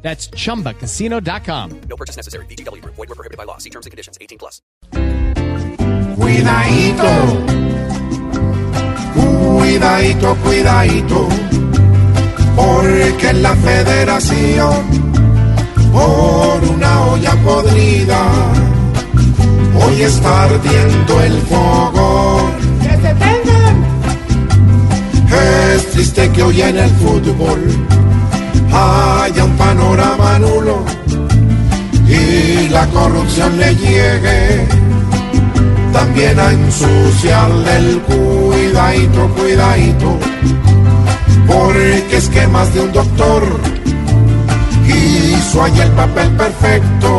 That's chumbacasino.com. No purchase necessary. BGW. Void were prohibited by law. See terms and conditions. 18 plus. Cuidadito, cuidadito, cuidadito, porque en la federación, por una olla podrida, hoy está ardiendo el fogón. ¡Que se tengan! Es triste que hoy en el fútbol la corrupción le llegue también a ensuciarle el cuidadito, cuidadito, porque es que más de un doctor hizo ahí el papel perfecto,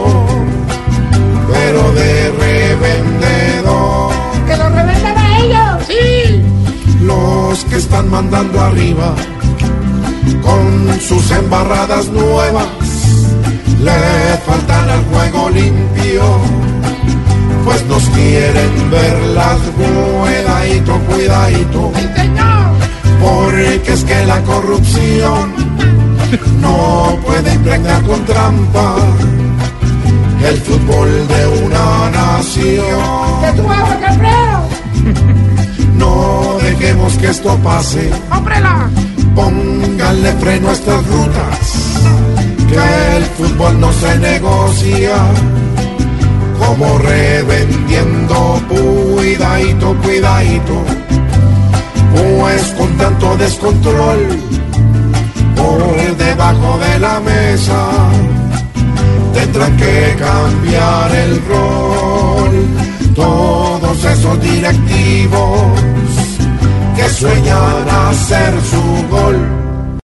pero de revendedor. ¡Que lo revenden a ellos! ¡Sí! los que están mandando arriba con sus embarradas nuevas le juego limpio pues nos quieren ver las cuidadito, cuidadito porque es que la corrupción no puede impregnar con trampa el fútbol de una nación. No dejemos que esto pase. Pónganle freno a estas rutas, que el fútbol no se negocia, como revendiendo, cuidadito, cuidadito, pues con tanto descontrol, por debajo de la mesa, tendrán que cambiar el rol, todos esos directivos que sueñan hacer su gol